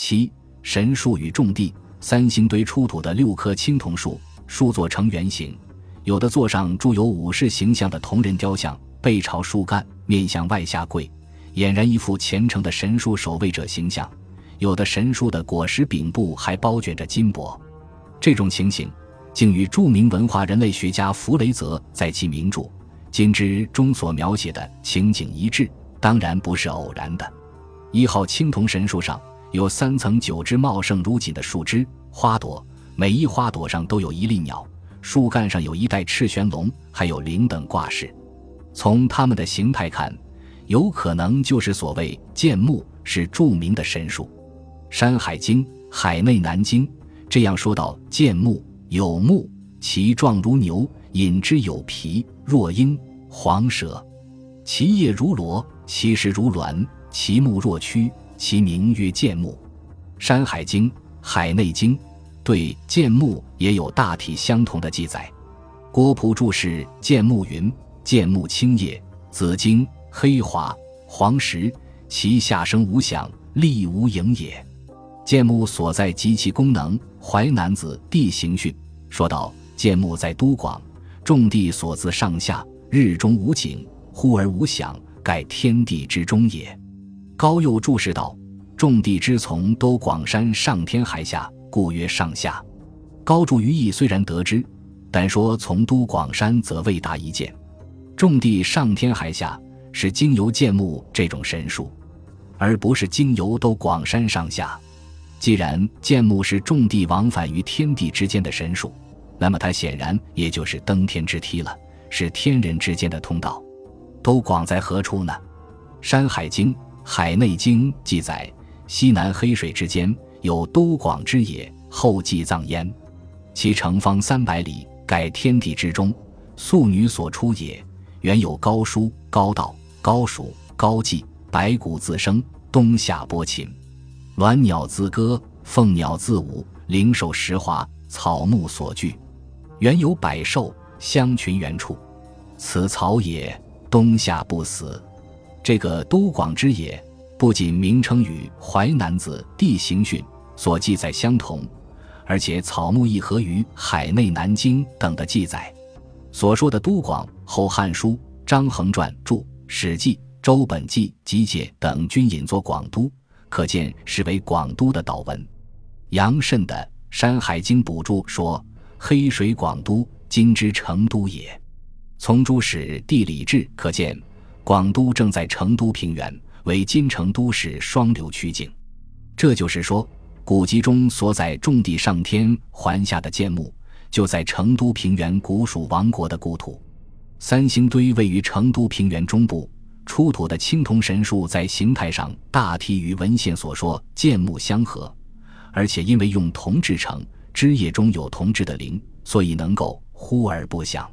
七神树与种地，三星堆出土的六棵青铜树，树做成圆形，有的座上铸有武士形象的铜人雕像，背朝树干，面向外下跪，俨然一副虔诚的神树守卫者形象。有的神树的果实柄部还包卷着金箔，这种情形竟与著名文化人类学家弗雷泽在其名著《金枝》中所描写的情景一致，当然不是偶然的。一号青铜神树上有三层九枝茂盛如锦的树枝、花朵，每一花朵上都有一粒鸟，树干上有一带赤旋龙，还有铃等挂饰。从它们的形态看，有可能就是所谓剑木，是著名的神树。《山海经·海内南经》这样说道：“见木有木，其状如牛，引之有皮，若鹰，黄蛇；其叶如螺，其实如卵，其目若蛆，其名曰见木。”《山海经·海内经》对见木也有大体相同的记载。郭璞注释见木云：“见木青叶，紫茎，黑华，黄实，其下生无响，立无影也。”剑木所在及其功能，《淮南子·地形训》说道：“剑木在都广，众地所自上下，日中无景，忽而无响，盖天地之中也。”高又注释道：“种地之从都广山上天海下，故曰上下。”高注于意虽然得知，但说从都广山则未达一见。种地上天海下是经由剑木这种神术，而不是经由都广山上下。既然剑木是种地往返于天地之间的神术，那么它显然也就是登天之梯了，是天人之间的通道。都广在何处呢？《山海经·海内经》记载：西南黑水之间有都广之野，后继葬焉。其城方三百里，盖天地之中，素女所出也。原有高叔、高道、高蜀、高季，白骨自生，冬夏播禽。鸾鸟自歌，凤鸟自舞，灵兽石华，草木所聚，原有百兽，相群原处，此草也，冬夏不死。这个都广之野，不仅名称与《淮南子·地形训》所记载相同，而且草木亦合于《海内南经》等的记载。所说的都广，后《汉书·张衡传》注，《史记·周本纪集解》等均引作广都。可见是为广都的岛文。杨慎的《山海经》补注说：“黑水广都，今之成都也。”从诸史地理志可见，广都正在成都平原，为今成都市双流曲径。这就是说，古籍中所载重地上天环下的建木，就在成都平原古蜀王国的故土。三星堆位于成都平原中部。出土的青铜神树在形态上大体与文献所说剑木相合，而且因为用铜制成，枝叶中有铜制的铃，所以能够忽而不响。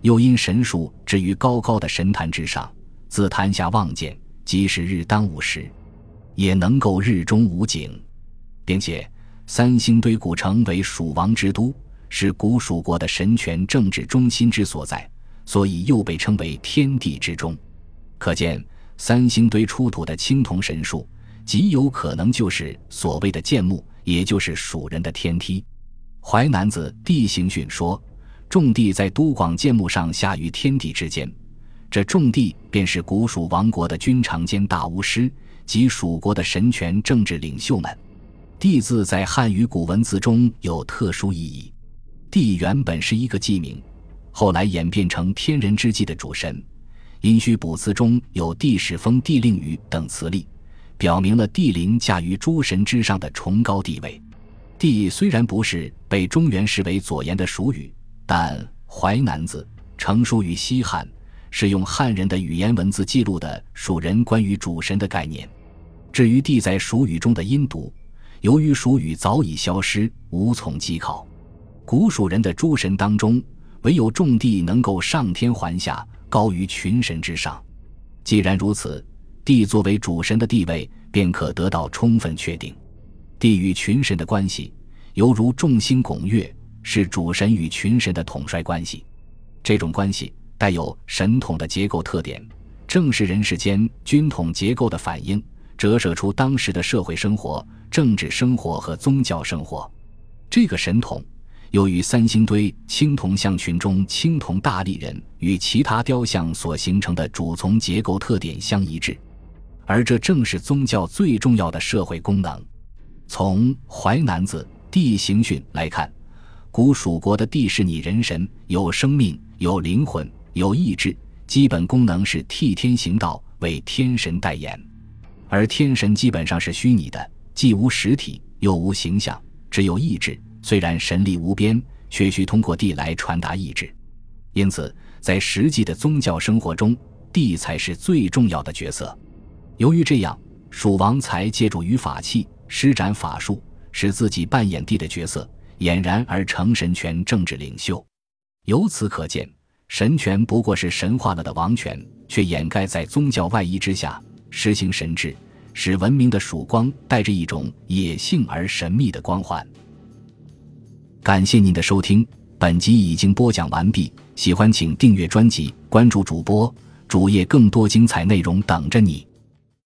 又因神树置于高高的神坛之上，自坛下望见，即使日当午时，也能够日中无景，并且三星堆古城为蜀王之都，是古蜀国的神权政治中心之所在，所以又被称为天地之中。可见，三星堆出土的青铜神树，极有可能就是所谓的剑木，也就是蜀人的天梯。《淮南子·地形训》说：“种地在都广剑木上下于天地之间。”这种地便是古蜀王国的君长兼大巫师及蜀国的神权政治领袖们。地字在汉语古文字中有特殊意义。地原本是一个祭名，后来演变成天人之际的主神。殷墟卜辞中有地始封地令语等词例，表明了地灵驾于诸神之上的崇高地位。地虽然不是被中原视为左言的蜀语，但《淮南子》成书于西汉，是用汉人的语言文字记录的蜀人关于主神的概念。至于地在蜀语中的音读，由于蜀语早已消失，无从稽考。古蜀人的诸神当中，唯有种地能够上天环下。高于群神之上，既然如此，地作为主神的地位便可得到充分确定。地与群神的关系，犹如众星拱月，是主神与群神的统帅关系。这种关系带有神统的结构特点，正是人世间军统结构的反映，折射出当时的社会生活政治生活和宗教生活。这个神统，又与三星堆青铜像群中青铜大力人与其他雕像所形成的主从结构特点相一致，而这正是宗教最重要的社会功能。从《淮南子·地形训》来看，古蜀国的地势拟人神，有生命，有灵魂，有意志，基本功能是替天行道，为天神代言。而天神基本上是虚拟的，既无实体，又无形象，只有意志。虽然神力无边，却需通过地来传达意志。因此，在实际的宗教生活中，地才是最重要的角色。由于这样，蜀王才借助于法器。施展法术，使自己扮演地的角色，俨然而成神权政治领袖。由此可见，神权不过是神化了的王权，却掩盖在宗教外衣之下，实行神治，使文明的曙光带着一种野性而神秘的光环。感谢您的收听，本集已经播讲完毕。喜欢请订阅专辑，关注主播主页，更多精彩内容等着你。